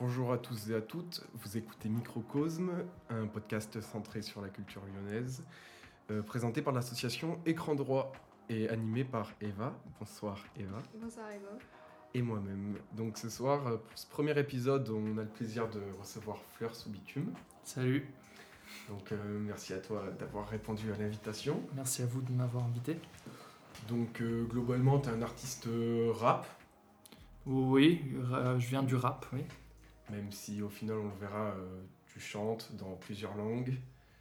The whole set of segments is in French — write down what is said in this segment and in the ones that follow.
Bonjour à tous et à toutes, vous écoutez Microcosme, un podcast centré sur la culture lyonnaise, euh, présenté par l'association Écran Droit et animé par Eva. Bonsoir Eva. Bonsoir Eva. Et moi-même. Donc ce soir, euh, pour ce premier épisode, on a le plaisir de recevoir Fleur sous bitume. Salut. Donc euh, merci à toi d'avoir répondu à l'invitation. Merci à vous de m'avoir invité. Donc euh, globalement, tu es un artiste rap, Oui, euh, je viens du rap, oui. Même si au final on le verra, euh, tu chantes dans plusieurs langues.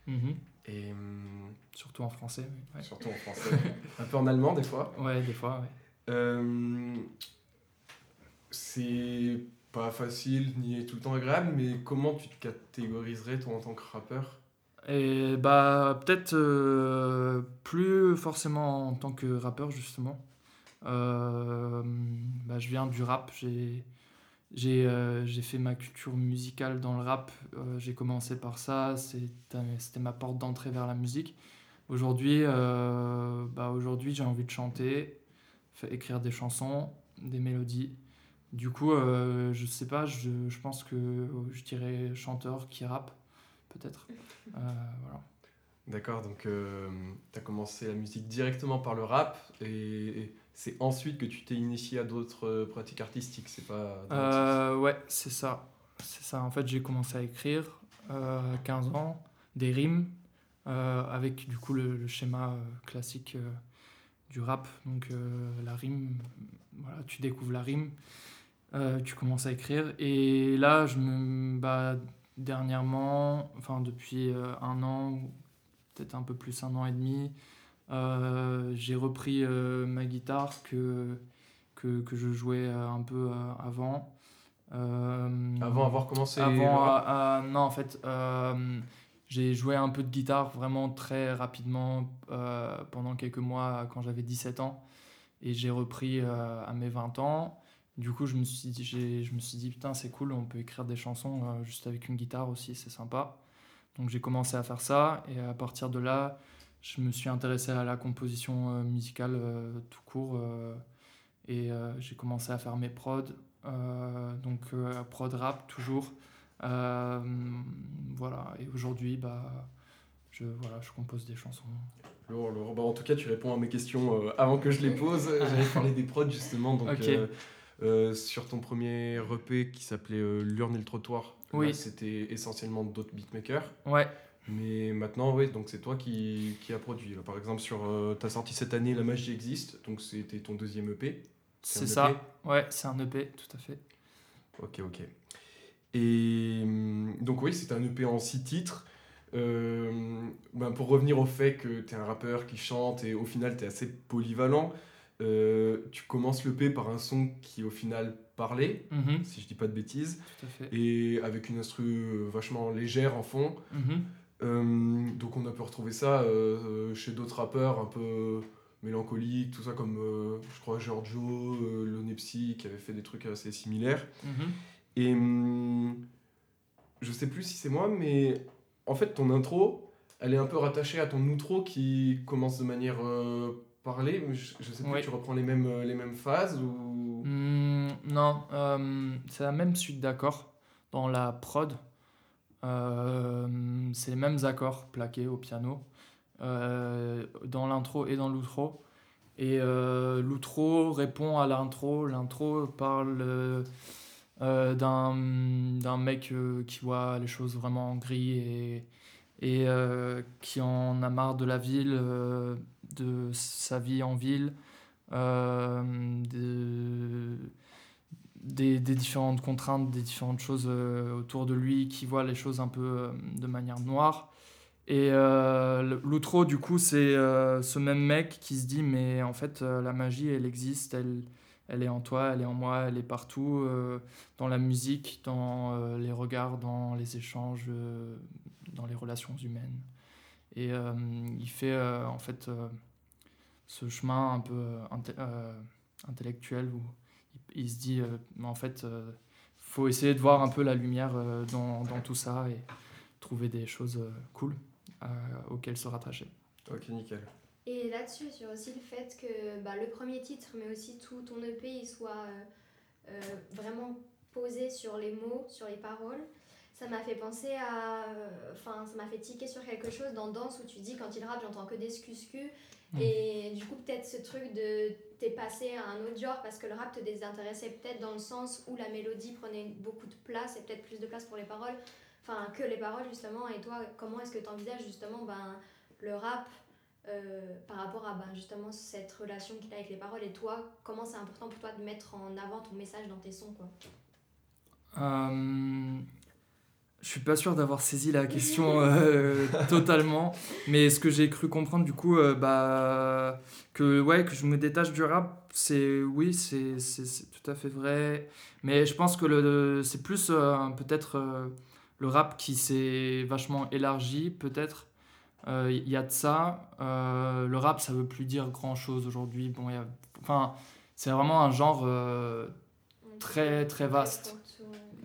Mhm. Et hum, Surtout en français. Ouais. surtout en français, un peu en allemand des fois. Ouais, des fois, ouais. Euh, c'est pas facile ni tout le temps agréable, mais comment tu te catégoriserais toi en tant que rappeur? Et bah, peut-être euh, plus forcément en tant que rappeur, justement. Euh, bah, je viens du rap. J'ai j'ai euh, fait ma culture musicale dans le rap. Euh, j'ai commencé par ça. C'était ma porte d'entrée vers la musique. Aujourd'hui, euh, bah, aujourd'hui j'ai envie de chanter, écrire des chansons, des mélodies. Du coup, euh, je sais pas, je, je pense que je dirais chanteur qui rappe, peut-être. Voilà. D'accord, donc tu as commencé la musique directement par le rap et c'est ensuite que tu t'es initié à d'autres euh, pratiques artistiques, c'est pas... Euh, ouais, c'est ça. C'est ça. En fait, j'ai commencé à écrire euh, à 15 ans des rimes euh, avec du coup le, le schéma euh, classique du rap. Donc la rime, voilà, tu découvres la rime, tu commences à écrire. Et là, je me bah, dernièrement, enfin depuis un an, peut-être un peu plus un an et demi, j'ai repris euh, ma guitare que, que, que je jouais euh, un peu euh, avant. Euh, Avant avoir commencé avant, euh, euh, non, en fait, euh, j'ai joué un peu de guitare vraiment très rapidement euh, pendant quelques mois quand j'avais 17 ans. Et j'ai repris euh, à mes 20 ans. Du coup, je me suis dit, je me suis dit putain, c'est cool, on peut écrire des chansons euh, juste avec une guitare aussi, c'est sympa. Donc j'ai commencé à faire ça. Et à partir de là, je me suis intéressé à la composition euh, musicale euh, tout court. euh, et j'ai commencé à faire mes prods. donc prod rap toujours. Voilà, et aujourd'hui, bah, je, voilà, je compose des chansons. Lourd, lourd. Bah, en tout cas, tu réponds à mes questions euh, avant que je les pose. J'allais parler des prods justement. Donc, euh, euh, sur ton premier EP qui s'appelait L'urne et le trottoir, Oui. c'était essentiellement d'autres beatmakers. Ouais, Mais maintenant, oui, donc c'est toi qui, qui as produit. Là, par exemple, sur euh, t'as sorti cette année La magie existe, donc c'était ton deuxième EP. C'est ça. EP? Ouais, c'est un EP, tout à fait. Ok, ok. Et hum, donc oui, c'est un EP en six titres. Euh, ben, pour revenir au fait que tu es un rappeur qui chante et au final tu es assez polyvalent, euh, tu commences l'EP par un son qui au final parlait, Mhm, si je dis pas de bêtises, tout à fait. et avec une instru euh, vachement légère en fond. Mhm, donc on a pu retrouver ça euh, chez d'autres rappeurs un peu mélancoliques, tout ça comme euh, je crois Giorgio, euh, Lonepsy qui avait fait des trucs assez similaires. mhm. Et hum, je sais plus si c'est moi, mais en fait ton intro, elle est un peu rattachée à ton outro qui commence de manière euh, parlée. mais Je, je sais plus, Oui. tu reprends les mêmes, euh, les mêmes phases ou... Hmm, non, euh, c'est la même suite d'accords dans la prod. Euh, c'est les mêmes accords plaqués au piano euh, dans l'intro et dans l'outro. Et euh, l'outro répond à l'intro. L'intro parle d'un mec qui voit les choses vraiment en gris et, et qui en a marre de la ville, de sa vie en ville, des, différentes contraintes, des différentes choses euh, autour de lui, qui voit les choses un peu euh, de manière noire. Et euh, l'outro, du coup, c'est euh, ce même mec qui se dit, mais en fait, la magie, elle existe, elle, elle est en toi, elle est en moi, elle est partout, dans la musique, dans les regards, dans les échanges, dans les relations humaines. Et il fait, en fait, ce chemin un peu inte- intellectuel où il, se dit, euh, mais en fait, euh, faut essayer de voir un peu la lumière euh, dans, dans tout ça et trouver des choses euh, cool euh, auxquelles se rattacher. Ok, nickel. Et là-dessus, sur aussi le fait que bah, le premier titre, mais aussi tout ton EP, il soit euh, euh, vraiment poser sur les mots, sur les paroles. Ça m'a fait penser à. euh, Enfin, ça m'a fait tiquer sur quelque chose dans Danse où tu dis quand il rappe, j'entends que des scuscus. Et du coup, peut-être ce truc de. T'es passé à un autre genre parce que le rap te désintéressait peut-être dans le sens où la mélodie prenait beaucoup de place et peut-être plus de place pour les paroles. Enfin, que les paroles justement. Et toi, comment est-ce que tu envisages justement ben, le rap euh, par rapport à ben, justement cette relation qu'il a avec les paroles? Et toi, comment c'est important pour toi de mettre en avant ton message dans tes sons quoi? Euh, je suis pas sûr d'avoir saisi la question euh, totalement, mais ce que j'ai cru comprendre du coup, euh, bah, que ouais, que je me détache du rap, c'est oui, c'est tout à fait vrai, mais je pense que le, c'est plus euh, peut-être le rap qui s'est vachement élargi, peut-être. Il y a de ça. Le rap, ça veut plus dire grand chose aujourd'hui. Bon, il y a- enfin, c'est vraiment un genre. Très, très vaste.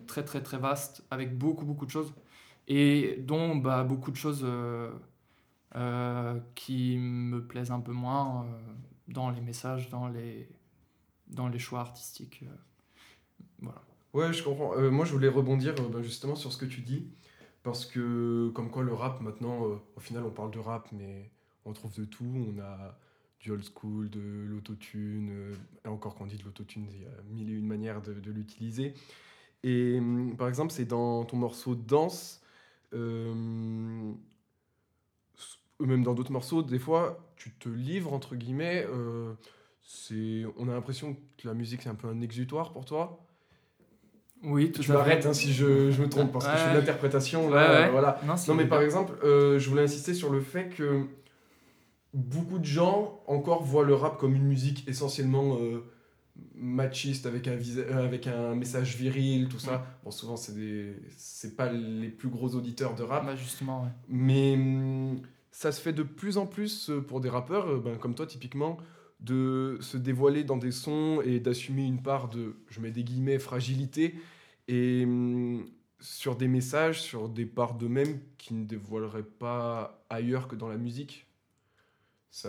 Très très très vaste avec beaucoup beaucoup de choses et dont bah, beaucoup de choses euh, euh, qui me plaisent un peu moins euh, dans les messages, dans les, dans les choix artistiques. voilà. Ouais, je comprends. Moi, je voulais rebondir ben, justement sur ce que tu dis. Parce que, comme quoi, le rap, maintenant, au final, on parle de rap, mais on trouve de tout. On a du old school, de l'autotune. euh, encore qu'on dit de l'autotune, il y a mille et une manières de l'utiliser. Et hum, par exemple, c'est dans ton morceau Danse, euh, même dans d'autres morceaux, des fois, tu te livres, entre guillemets. euh, c'est, on a l'impression que la musique, c'est un peu un exutoire pour toi. Oui, tout Tu m'arrêtes hein, si je, je me trompe parce que je fais de l'interprétation. Ouais, là, ouais. voilà. Non, mais par exemple, euh, je voulais insister sur le fait que beaucoup de gens encore voient le rap comme une musique essentiellement euh, machiste avec un, visa- euh, avec un message viril, tout ça. Bon, souvent, c'est des... c'est pas les plus gros auditeurs de rap, Bah, justement, ouais. mais hum, ça se fait de plus en plus euh, pour des rappeurs, euh, ben, comme toi typiquement, de se dévoiler dans des sons et d'assumer une part de, je mets des guillemets, fragilité, et hum, sur des messages, sur des parts d'eux-mêmes qui ne dévoileraient pas ailleurs que dans la musique. Ça...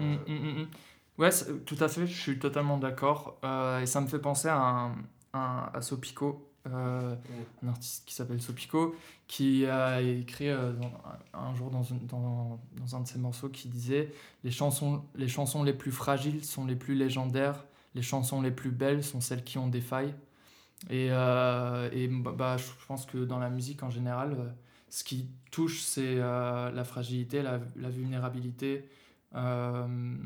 Mm, mm, mm, mm. Ouais, tout à fait, je suis totalement d'accord. Euh, et ça me fait penser à, un, un- à Sopico, euh, un artiste qui s'appelle Sopico, qui a écrit euh, un jour dans, une- dans, dans un de ses morceaux qui disait les chansons, les chansons les plus fragiles sont les plus légendaires, les chansons les plus belles sont celles qui ont des failles. Et, et bah, bah, je pense que dans la musique en général, ce qui touche, c'est la fragilité, la, la vulnérabilité. Euh,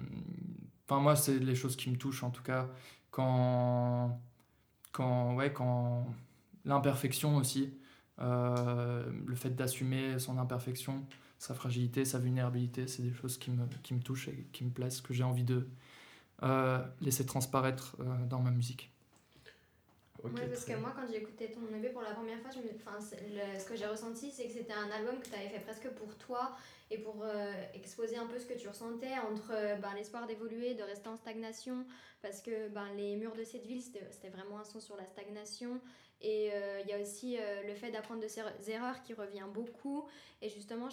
Enfin, moi, c'est les choses qui me touchent, en tout cas, quand, quand, ouais, quand l'imperfection aussi, euh, le fait d'assumer son imperfection, sa fragilité, sa vulnérabilité, c'est des choses qui me, qui me touchent et qui me plaisent, que j'ai envie de euh, laisser transparaître euh, dans ma musique. Ok, Ouais, parce très que moi, quand j'ai écouté ton EP pour la première fois, je me... enfin, le- ce que j'ai ressenti, c'est que c'était un album que tu avais fait presque pour toi et pour euh, exposer un peu ce que tu ressentais entre euh, ben, l'espoir d'évoluer, de rester en stagnation, parce que ben, les murs de cette ville, c'était vraiment un son sur la stagnation. Et euh, il y a aussi le fait d'apprendre de ses er- erreurs qui revient beaucoup. Et justement,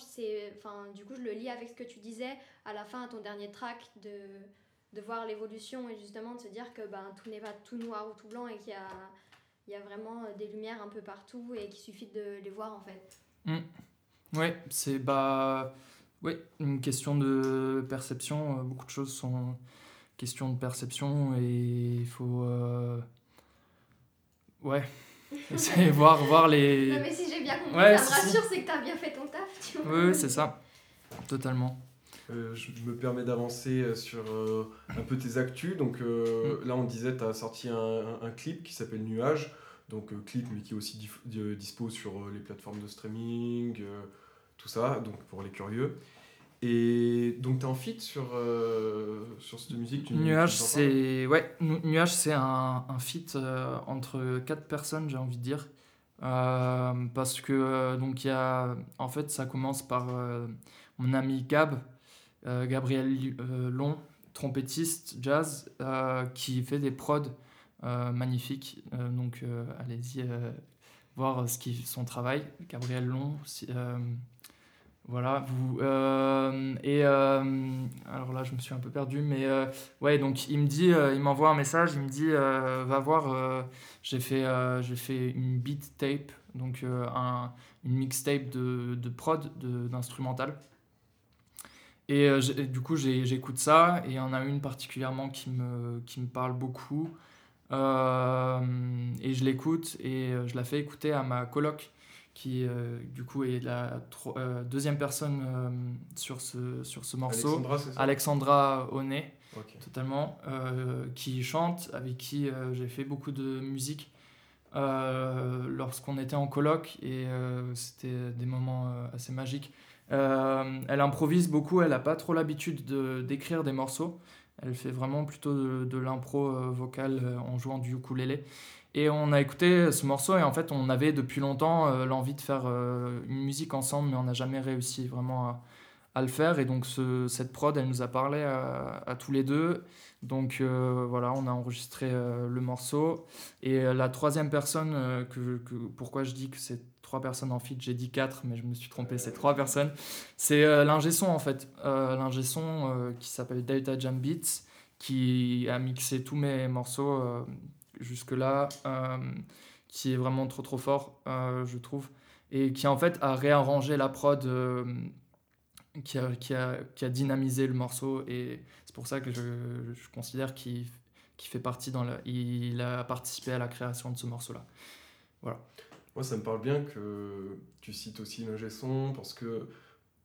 enfin, du coup, je le lis avec ce que tu disais à la fin, à ton dernier track, de, de voir l'évolution et justement de se dire que ben, tout n'est pas tout noir ou tout blanc et qu'il y a, il y a vraiment euh, des lumières un peu partout et qu'il suffit de les voir en fait. Ouais, c'est bah, ouais, une question de perception. euh, Beaucoup de choses sont question de perception et il faut, euh, ouais, essayer de voir, voir les. Non mais si j'ai bien compris, Ouais, ça me rassure, c'est que t'as bien fait ton taf, tu vois. Oui, oui, c'est ça, totalement. Euh, je, me permets d'avancer euh, sur euh, un peu tes actus. Donc euh, là, on disait, tu as sorti un, clip qui s'appelle Nuage. Donc clip, mais qui est aussi dispo sur les plateformes de streaming, tout ça, donc pour les curieux. Et donc tu es en feat sur, sur cette musique tu- Nuage, c'est ouais, Nu- Nuage, c'est un, un feat entre quatre personnes, j'ai envie de dire, parce que donc il y a, en fait, ça commence par mon ami Gab, Gabriel euh, Long, trompettiste jazz, euh, qui fait des prods euh, magnifiques. Euh, donc euh, allez-y euh, voir son travail. Gabriel Long, euh, Voilà, euh, et euh, alors là, je me suis un peu perdu, mais euh, ouais, donc il me dit, euh, il m'envoie un message, il me dit, euh, va voir, euh, j'ai fait, euh, j'ai fait une beat tape, donc euh, un, une mixtape de, de prod, d'instrumental. Et euh, j'ai- du coup, j'écoute ça, et il y en a une particulièrement qui me, qui me parle beaucoup. Euh, et je l'écoute, et euh, je la fais écouter à ma coloc qui du coup est la deuxième personne sur, ce, sur ce morceau. Alexandra, Alexandra Ok. totalement, qui chante, avec qui j'ai fait beaucoup de musique euh, lorsqu'on était en colloque et euh, c'était des moments euh, assez magiques. Euh, elle improvise beaucoup, elle n'a pas trop l'habitude de- d'écrire des morceaux. Elle fait vraiment plutôt de, l'impro euh, vocale euh, en jouant du ukulélé. Et on a écouté ce morceau et en fait on avait depuis longtemps euh, l'envie de faire une musique ensemble mais on n'a jamais réussi vraiment à, le faire et donc ce- cette prod elle nous a parlé à, tous les deux donc voilà on a enregistré le morceau et la troisième personne pourquoi je dis que c'est trois personnes en feat j'ai dit quatre mais je me suis trompé c'est trois personnes. C'est euh, l'ingé son en fait. Euh, l'ingé son euh, qui s'appelle Delta Jam Beats qui a mixé tous mes morceaux euh, jusque là qui est vraiment trop trop fort euh, je trouve. Et qui en fait a réarrangé la prod euh, qui a, qui, a, qui a dynamisé le morceau. Et c'est pour ça que je, je considère qu'il qu'il fait partie dans la, il a participé à la création de ce morceau là Moi, ça me parle bien que tu cites aussi l'ingé son parce que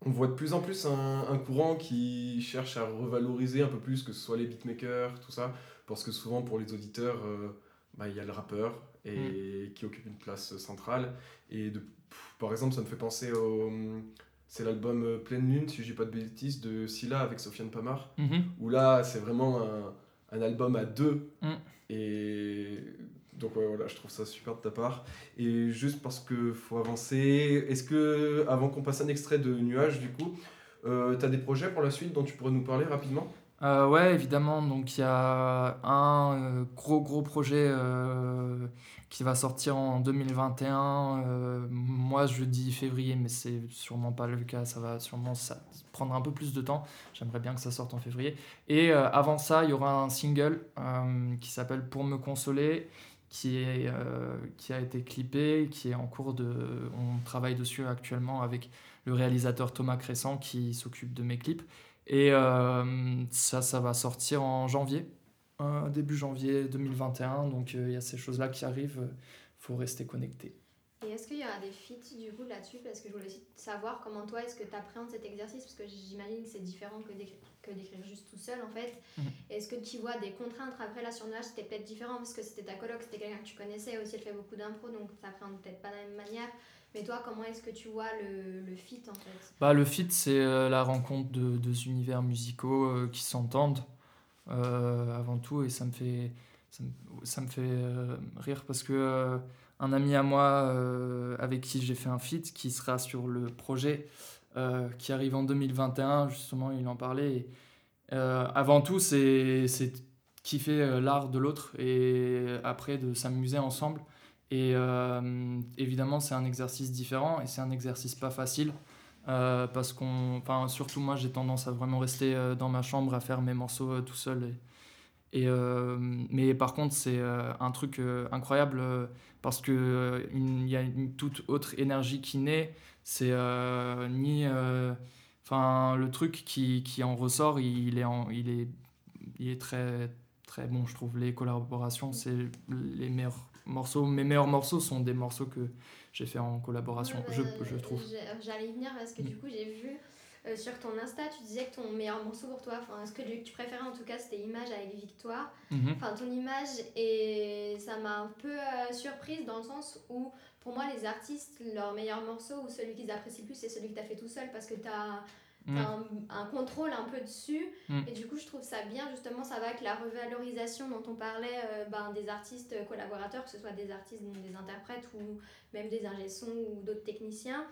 on voit de plus en plus un, un courant qui cherche à revaloriser un peu plus que ce soit les beatmakers, tout ça, parce que souvent pour les auditeurs, euh, bah, il y a le rappeur et qui occupe une place centrale. Et de, pff, par exemple, ça me fait penser au. C'est l'album euh, Pleine Lune, si je dis pas de bêtises, de Scylla avec Sofiane Pamar où là c'est vraiment un, un album à deux Mm. et donc voilà je trouve ça super de ta part et juste parce que faut avancer est-ce que avant qu'on passe un extrait de Nuage du coup euh, t'as des projets pour la suite dont tu pourrais nous parler rapidement? Euh, ouais, évidemment. Donc, il y a un euh, gros, gros projet euh, qui va sortir en 2021. Euh, moi, je dis février, mais c'est sûrement pas le cas. Ça va sûrement ça, prendre un peu plus de temps. J'aimerais bien que ça sorte en février. Et avant ça, il y aura un single qui s'appelle Pour me consoler, euh, qui a été clippé, qui est en cours de. On travaille dessus actuellement avec le réalisateur Thomas Crescent qui s'occupe de mes clips. Et euh, ça, ça va sortir en janvier, euh, début janvier 2021. Donc euh, il y a ces choses-là qui arrivent. Il faut rester connecté. Et est-ce qu'il y aura des feats du coup là-dessus? Parce que je voulais aussi savoir comment toi est-ce que tu appréhendes cet exercice? Parce que j'imagine que c'est différent que d'écrire, que d'écrire juste tout seul en fait. Mhm. Est-ce que tu vois des contraintes Après là sur Nuage c'était peut-être différent parce que c'était ta coloc, c'était quelqu'un que tu connaissais aussi, elle fait beaucoup d'impro donc tu appréhendes peut-être pas de la même manière. Mais toi comment est-ce que tu vois le, le feat en fait? Bah, le feat, c'est euh, la rencontre de deux univers musicaux euh, qui s'entendent euh, avant tout. Et ça me fait, ça me, ça me fait euh, rire parce que euh, un ami à moi avec qui j'ai fait un feat qui sera sur le projet euh, qui arrive en 2021, justement, il en parlait. Euh, avant tout, c'est kiffer euh, l'art de l'autre et après de s'amuser ensemble. Et évidemment, c'est un exercice différent et c'est un exercice pas facile. Parce qu'on, enfin, surtout moi, j'ai tendance à vraiment rester dans ma chambre à faire mes morceaux tout seul. Et, euh, mais par contre, c'est euh, un truc euh, incroyable parce que euh, une- il y a une toute autre énergie qui naît. C'est ni, enfin, le truc qui, qui en ressort, il est, en- il est, il est très, très bon. Je trouve les collaborations, c'est les meilleurs morceaux. Mes meilleurs morceaux sont des morceaux que j'ai fait en collaboration, Ouais, je, je trouve. J'allais y venir parce que du coup j'ai vu euh, sur ton Insta tu disais que ton meilleur morceau pour toi, enfin ce que tu préférais en tout cas c'était Image avec Victoire. Mhm. enfin ton image et ça m'a un peu euh, surprise dans le sens où pour moi les artistes leur meilleur morceau ou celui qu'ils apprécient le plus c'est celui que tu as fait tout seul parce que tu as, un, un contrôle un peu dessus Mm. et du coup je trouve ça bien justement ça va avec la revalorisation dont on parlait euh, ben, des artistes collaborateurs que ce soit des artistes des interprètes ou même des ingé ou d'autres techniciens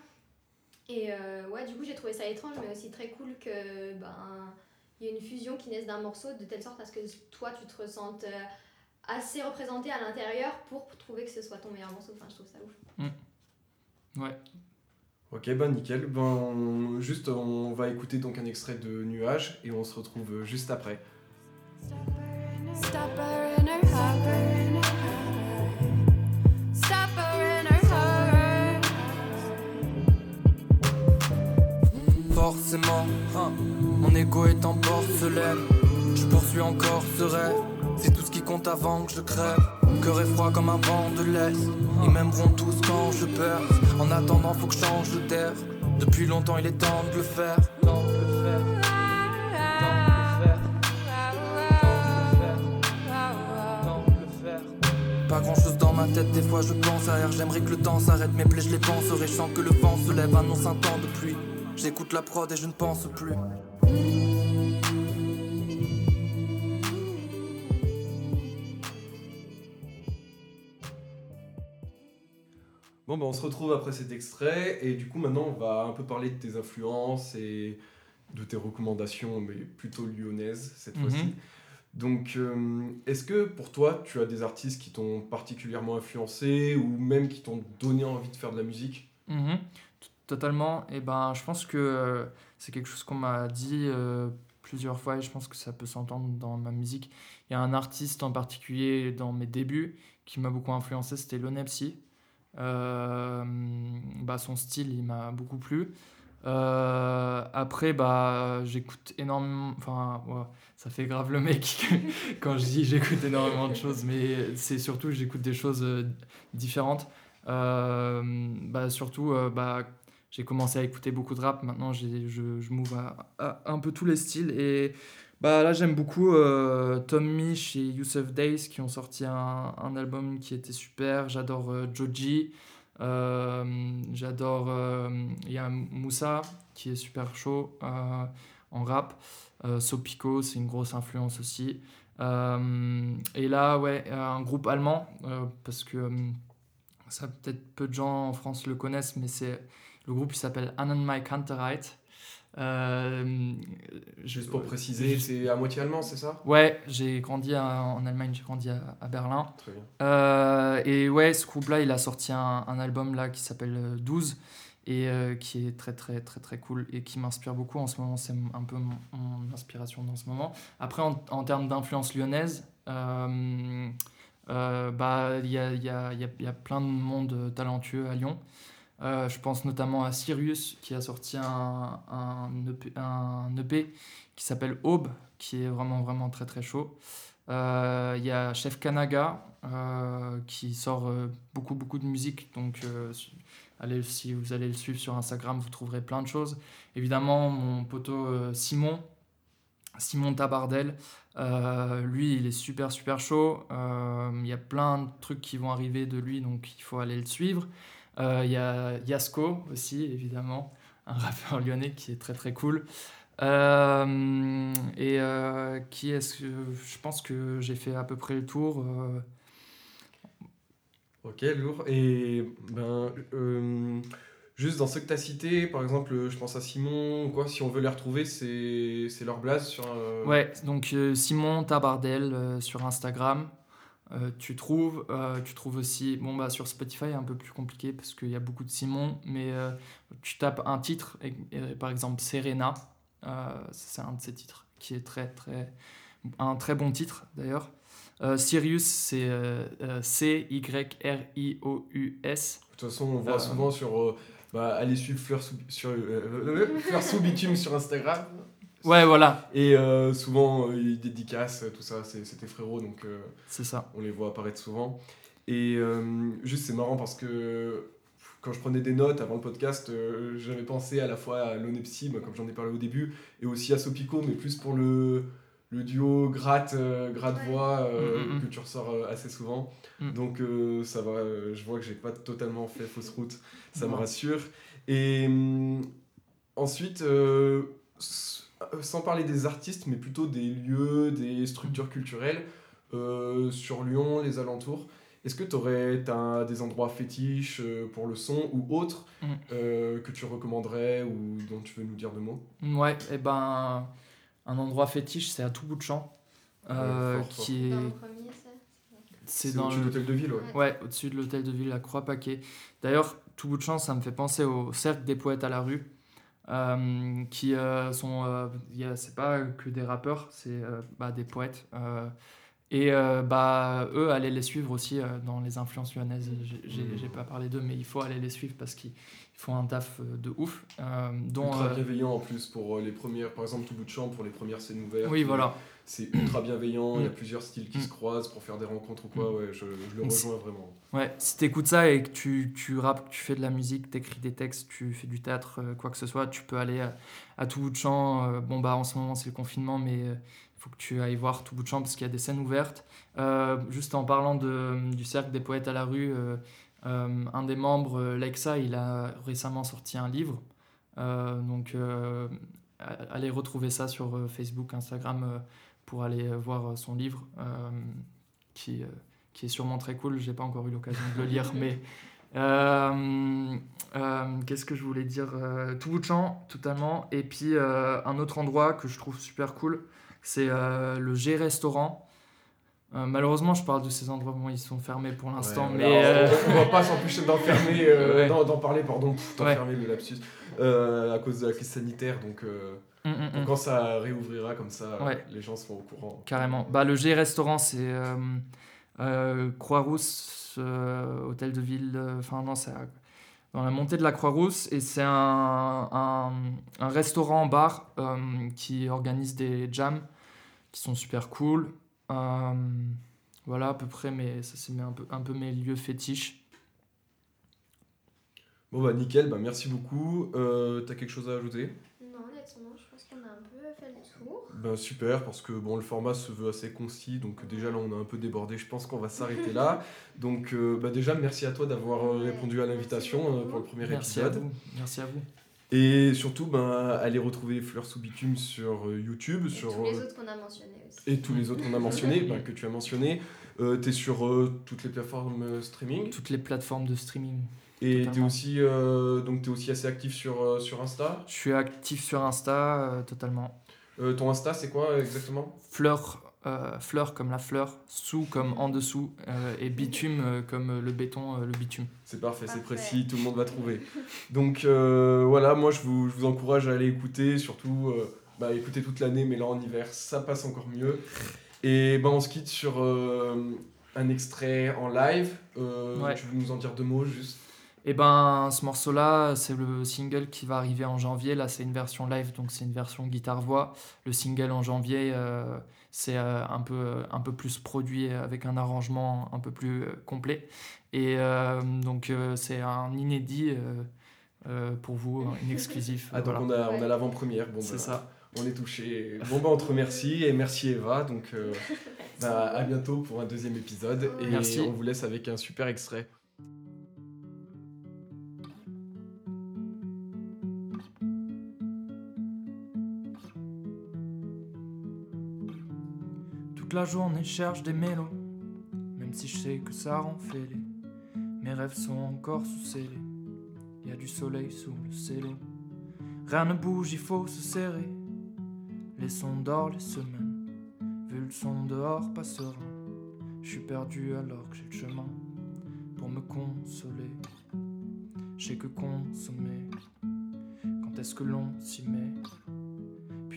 et euh, ouais du coup j'ai trouvé ça étrange mais aussi très cool que ben il y ait une fusion qui naisse d'un morceau de telle sorte à ce que toi tu te ressentes euh, assez représenté à l'intérieur pour trouver que ce soit ton meilleur morceau. Enfin, je trouve ça ouf. Ouais. Ouais, Ok, ben nickel. Ben, juste, on va écouter donc un extrait de Nuages et on se retrouve juste après. Stop her Forcément, hein, mon ego est en porcelaine. Je poursuis encore ce rêve. C'est tout ce qui compte avant que je crève. Cœur est froid comme un vent de l'Est. Ils m'aimeront tous quand je perds. En attendant, faut que je change terre. Depuis longtemps, il est temps de le faire. Pas grand chose dans ma tête, des fois je pense à. J'aimerais que le temps s'arrête, mes plaies je les penserai. Je sens que le vent se lève, annonce un temps de pluie. J'écoute la prod et je ne pense plus. Bon, ben, on se retrouve après cet extrait et du coup maintenant on va un peu parler de tes influences et de tes recommandations, mais plutôt lyonnaises cette Mhm. fois-ci. Donc, euh, est-ce que pour toi tu as des artistes qui t'ont particulièrement influencé ou même qui t'ont donné envie de faire de la musique? Mhm, Totalement. Et ben, je pense que euh, c'est quelque chose qu'on m'a dit euh, plusieurs fois et je pense que ça peut s'entendre dans ma musique. Il y a un artiste en particulier dans mes débuts qui m'a beaucoup influencé, c'était Lonepsy. Euh, bah, son style, il m'a beaucoup plu. Euh, après, bah, j'écoute énormément. Enfin, ça fait grave le mec quand je dis j'écoute énormément de choses, mais c'est surtout j'écoute des choses différentes. Bah, surtout, bah, j'ai commencé à écouter beaucoup de rap. Maintenant, je, je m'ouvre à, un peu tous les styles. Et bah, là, j'aime beaucoup euh, Tom Misch et Youssef Days qui ont sorti un, un album qui était super. J'adore euh, Joji. Euh, J'adore. euh, Il y a Moussa qui est super chaud en rap. Sopico, c'est une grosse influence aussi. Et là, ouais, un groupe allemand, parce que ça peut-être peu de gens en France le connaissent, mais c'est le groupe qui s'appelle Annen Mike Hunterite. Euh, Juste pour préciser, juste- c'est à moitié allemand, c'est ça? Ouais, j'ai grandi à- en Allemagne, j'ai grandi à, à Berlin. Très bien. Euh, et ouais, ce groupe-là, il a sorti un, un album là qui s'appelle euh, 12 et euh, qui est très très très très cool et qui m'inspire beaucoup en ce moment. C'est un peu mon, mon inspiration dans ce moment. Après, en, en termes d'influence lyonnaise, euh, euh, bah il y a, il y, a, il y, a, il y a plein de monde talentueux à Lyon. Euh, je pense notamment à Sirius qui a sorti un, EP, EP qui s'appelle Aube, qui est vraiment vraiment très très chaud. Euh, Il y a Chef Kanaga euh, qui sort beaucoup beaucoup de musique, donc allez, si vous allez le suivre sur Instagram, vous trouverez plein de choses. Évidemment, mon poteau Simon, Simon Tabardel, lui il est super super chaud. Il y a plein de trucs qui vont arriver de lui, donc il faut aller le suivre. Euh, Il y a Yasko aussi, évidemment, un rappeur lyonnais qui est très très cool. Euh, et euh, qui est-ce que je pense que j'ai fait à peu près le tour. euh, Ok, lourd. Et ben, juste dans ceux que tu as cités, par exemple, je pense à Simon ou quoi, si on veut les retrouver, c'est leur blase sur. Ouais, donc Simon Tabardel sur Instagram. Euh, tu trouves, euh, tu trouves aussi, bon bah sur Spotify un peu plus compliqué parce qu'il y a beaucoup de Simon, mais euh, tu tapes un titre, et- et par exemple Serena, c'est un de ces titres qui est très très, un très bon titre d'ailleurs. Sirius c'est C Y R I O U S. De toute façon, on voit souvent sur. bah, allez suivre Fleur sous, sur, Fleur sous bitume sur Instagram. Ouais voilà, Et euh, souvent, euh, ils dédicacent, tout ça, c'est tes frérots, donc euh, c'est ça. on les voit apparaître souvent. Et euh, juste, c'est marrant parce que quand je prenais des notes avant le podcast, euh, j'avais pensé à la fois à l'Onepsi, bah, comme j'en ai parlé au début, et aussi à Sopico, mais plus pour le, le duo gratte, euh, gratte voix euh, Mm, mm, mm. que tu ressors euh, assez souvent. Mm. Donc euh, ça va, euh, je vois que j'ai pas totalement fait fausse route, ça me rassure. Et hum, ensuite, euh, euh, sans parler des artistes, mais plutôt des lieux, des structures culturelles euh, sur Lyon, les alentours. Est-ce que tu aurais des endroits fétiches euh, pour le son ou autres Mm. euh, que tu recommanderais ou dont tu veux nous dire deux mots? Ouais, et ben un endroit fétiche c'est à tout bout de champ. euh, Ouais, fort, fort. qui est Dans le premier, ça? C'est dans au-dessus de le... l'hôtel de ville, ouais. Ouais, au-dessus de l'hôtel de ville, la Croix-Paquet. D'ailleurs, tout bout de champ, ça me fait penser au cercle des poètes à la rue, euh, qui euh, sont. euh, c'est pas que des rappeurs, c'est euh, bah, des poètes. euh, et euh, bah, eux, allez les suivre aussi dans les influences lyonnaises. J'ai- J'ai pas parlé d'eux, mais il faut aller les suivre parce qu'ils ils font un taf de ouf. dont, Ultra bienveillant en plus pour les premières, par exemple tout bout de champ pour les premières scènes ouvertes. oui, voilà. C'est ultra bienveillant, il y a Mm. plusieurs styles qui Mm. se croisent pour faire des rencontres ou quoi, ouais, je, je le rejoins vraiment. Ouais, si t'écoutes ça et que tu, tu rappes, que tu fais de la musique, t'écris des textes, tu fais du théâtre, euh, quoi que ce soit, tu peux aller à, à tout bout de champ. euh, bon, bah en ce moment c'est le confinement, mais il faut que tu ailles voir tout bout de champ parce qu'il y a des scènes ouvertes. Euh, juste en parlant de, du cercle des poètes à la rue, euh, euh, un des membres, euh, Lexa, il a récemment sorti un livre. Euh, donc euh, allez retrouver ça sur euh, Facebook, Instagram euh, pour aller euh, voir euh, son livre euh, qui. euh, qui est sûrement très cool. J'ai pas encore eu l'occasion de le lire, mais euh, euh, qu'est-ce que je voulais dire Euh, Tout bout de champ, totalement. Et puis euh, un autre endroit que je trouve super cool, c'est euh, le G restaurant. Euh, malheureusement, je parle de ces endroits, bon, ils sont fermés pour l'instant, Ouais, mais euh, on, va pas s'empêcher euh, Ouais. d'en d'en parler, pardon, pff, Ouais. d'enfermer le lapsus, euh, à cause de la crise sanitaire. Donc, hum, hum, hum. quand ça réouvrira comme ça, Ouais. les gens seront au courant. Carrément. Bah, le G restaurant, c'est euh, euh, Croix-Rousse, euh, hôtel de ville. Enfin, non, c'est dans la montée de la Croix-Rousse. Et c'est un, un, un restaurant-bar qui organise des jams qui sont super cool. Voilà, à peu près, mais ça, c'est mes- un peu, un peu mes lieux fétiches. Bon, bah nickel, bah merci beaucoup. Euh, T'as quelque chose à ajouter Non, honnêtement, je pense qu'on a un Ben super, parce que bon, le format se veut assez concis, donc déjà là on a un peu débordé, je pense qu'on va s'arrêter là. Donc euh, bah, déjà merci à toi d'avoir euh, Ouais, répondu à l'invitation euh, pour le premier Merci à épisode. vous. Merci à vous. Et surtout, ben, allez retrouver Fleurs sous bitume sur YouTube, Et sur, tous les autres qu'on a mentionnés aussi. et tous les autres qu'on a mentionnés, ben, que tu as mentionnés. Euh, T'es sur euh, toutes les plateformes streaming. Toutes les plateformes de streaming. Et t'es totalement. aussi, euh, donc t'es aussi assez actif sur, euh, sur Insta. Je suis actif sur Insta, euh, totalement. Euh, ton Insta, c'est quoi exactement? Fleur, euh, fleur comme la fleur, sous comme en dessous, euh, et bitume euh, comme le béton, euh, le bitume. C'est parfait, c'est précis, tout le monde va trouver. Donc euh, voilà, moi je vous, je vous encourage à aller écouter, surtout euh, bah, écouter toute l'année, mais là en hiver ça passe encore mieux. Et bah, on se quitte sur euh, un extrait en live. Euh, Ouais. Tu veux nous en dire deux mots juste? Et ben, ce morceau-là, c'est le single qui va arriver en janvier. Là, c'est une version live, donc c'est une version guitare-voix. Le single en janvier, euh, c'est euh, un, peu, un peu plus produit avec un arrangement un peu plus euh, complet. Et euh, donc, euh, c'est un inédit euh, euh, pour vous, une exclusif. Ah, donc voilà. on a, on a Ouais. l'avant-première. Bon, C'est bah, ça. On est touché. Bon, bah on te remercie et merci Eva. Donc euh, bah, à bientôt pour un deuxième épisode. Et Merci. on vous laisse avec un super extrait. La journée cherche des mélos, même si je sais que ça rend fêlé. Mes rêves sont encore sous scellés. Y a du soleil sous le cello. Rien ne bouge, il faut se serrer. Les sons d'or, les semaines. Vu le son dehors passera. Je suis perdu alors que j'ai le chemin pour me consoler. J'ai que consommer. Quand est-ce que l'on s'y met?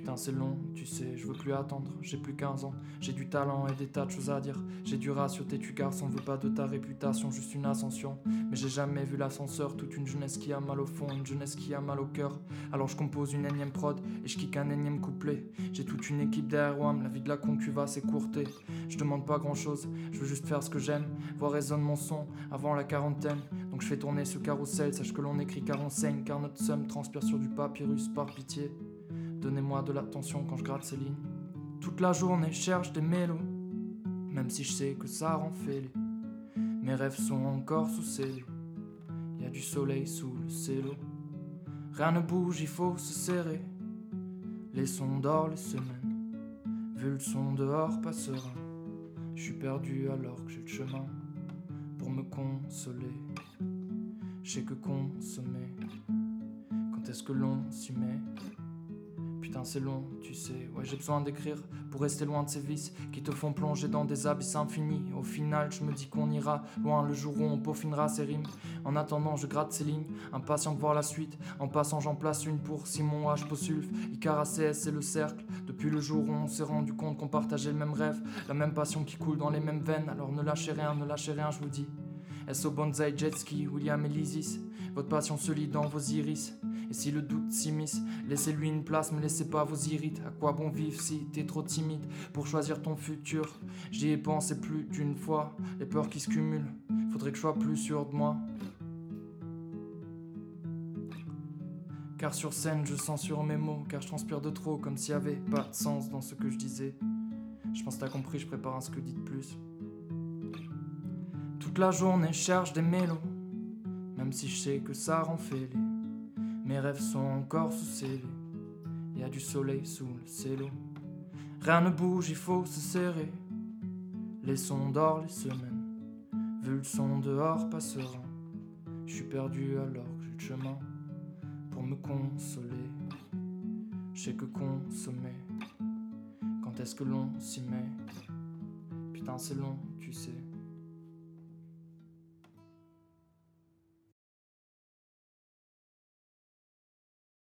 Putain, c'est long, tu sais, je veux plus attendre. J'ai plus 15 ans, j'ai du talent et des tas de choses à dire. J'ai du ratio, tu garçon, veut pas de ta réputation, juste une ascension. Mais j'ai jamais vu l'ascenseur, toute une jeunesse qui a mal au fond, une jeunesse qui a mal au cœur. Alors je compose une énième prod et je kick un énième couplet. J'ai toute une équipe derrière la vie de la concu va s'écourter. Je demande pas grand chose, je veux juste faire ce que j'aime. Voir résonne mon son avant la quarantaine. Donc je fais tourner ce carrousel, sache que l'on écrit car on saigne, car notre somme transpire sur du papyrus par pitié. Donnez-moi de l'attention quand je gratte ces lignes. Toute la journée, cherche des mélos, même si je sais que ça rend fêlé. Mes rêves sont encore sous scellés. Y a du soleil sous le cello. Rien ne bouge, il faut se serrer. Les sons d'or, les semaines. Vu le son dehors passera. Je suis perdu alors que j'ai le chemin pour me consoler. Je sais que consommer. Quand est-ce que l'on s'y met? Putain, c'est long, tu sais. Ouais, j'ai besoin d'écrire pour rester loin de ces vices qui te font plonger dans des abysses infinis. Au final, je me dis qu'on ira loin le jour où on peaufinera ces rimes. En attendant, je gratte ces lignes, impatient de voir la suite. En passant, j'en place une pour Simon H. Posulf, Icar ACS et le cercle. Depuis le jour où on s'est rendu compte qu'on partageait le même rêve, la même passion qui coule dans les mêmes veines. Alors ne lâchez rien, ne lâchez rien, je vous dis. S.O. Bonzai, Jetski, William et. Votre passion se lit dans vos iris. Et si le doute s'immisce, laissez-lui une place, mais laissez pas vos irites. À quoi bon vivre si t'es trop timide pour choisir ton futur? J'y ai pensé plus d'une fois, les peurs qui se cumulent. Faudrait que je sois plus sûr de moi. Car sur scène, je censure mes mots, car je transpire de trop, comme s'il y avait pas de sens dans ce que je disais. Je pense t'as compris, je prépare un ce que de plus. La journée, cherche des mélos, même si je sais que ça rend fêlé. Mes rêves sont encore sous scellés. Y a du soleil sous le cello. Rien ne bouge, il faut se serrer. Les sons d'or, les semaines. Vu le son dehors pas serein. Je suis perdu alors que j'ai le chemin pour me consoler. Je que consommer. Quand est-ce que l'on s'y met? Putain, c'est long, tu sais.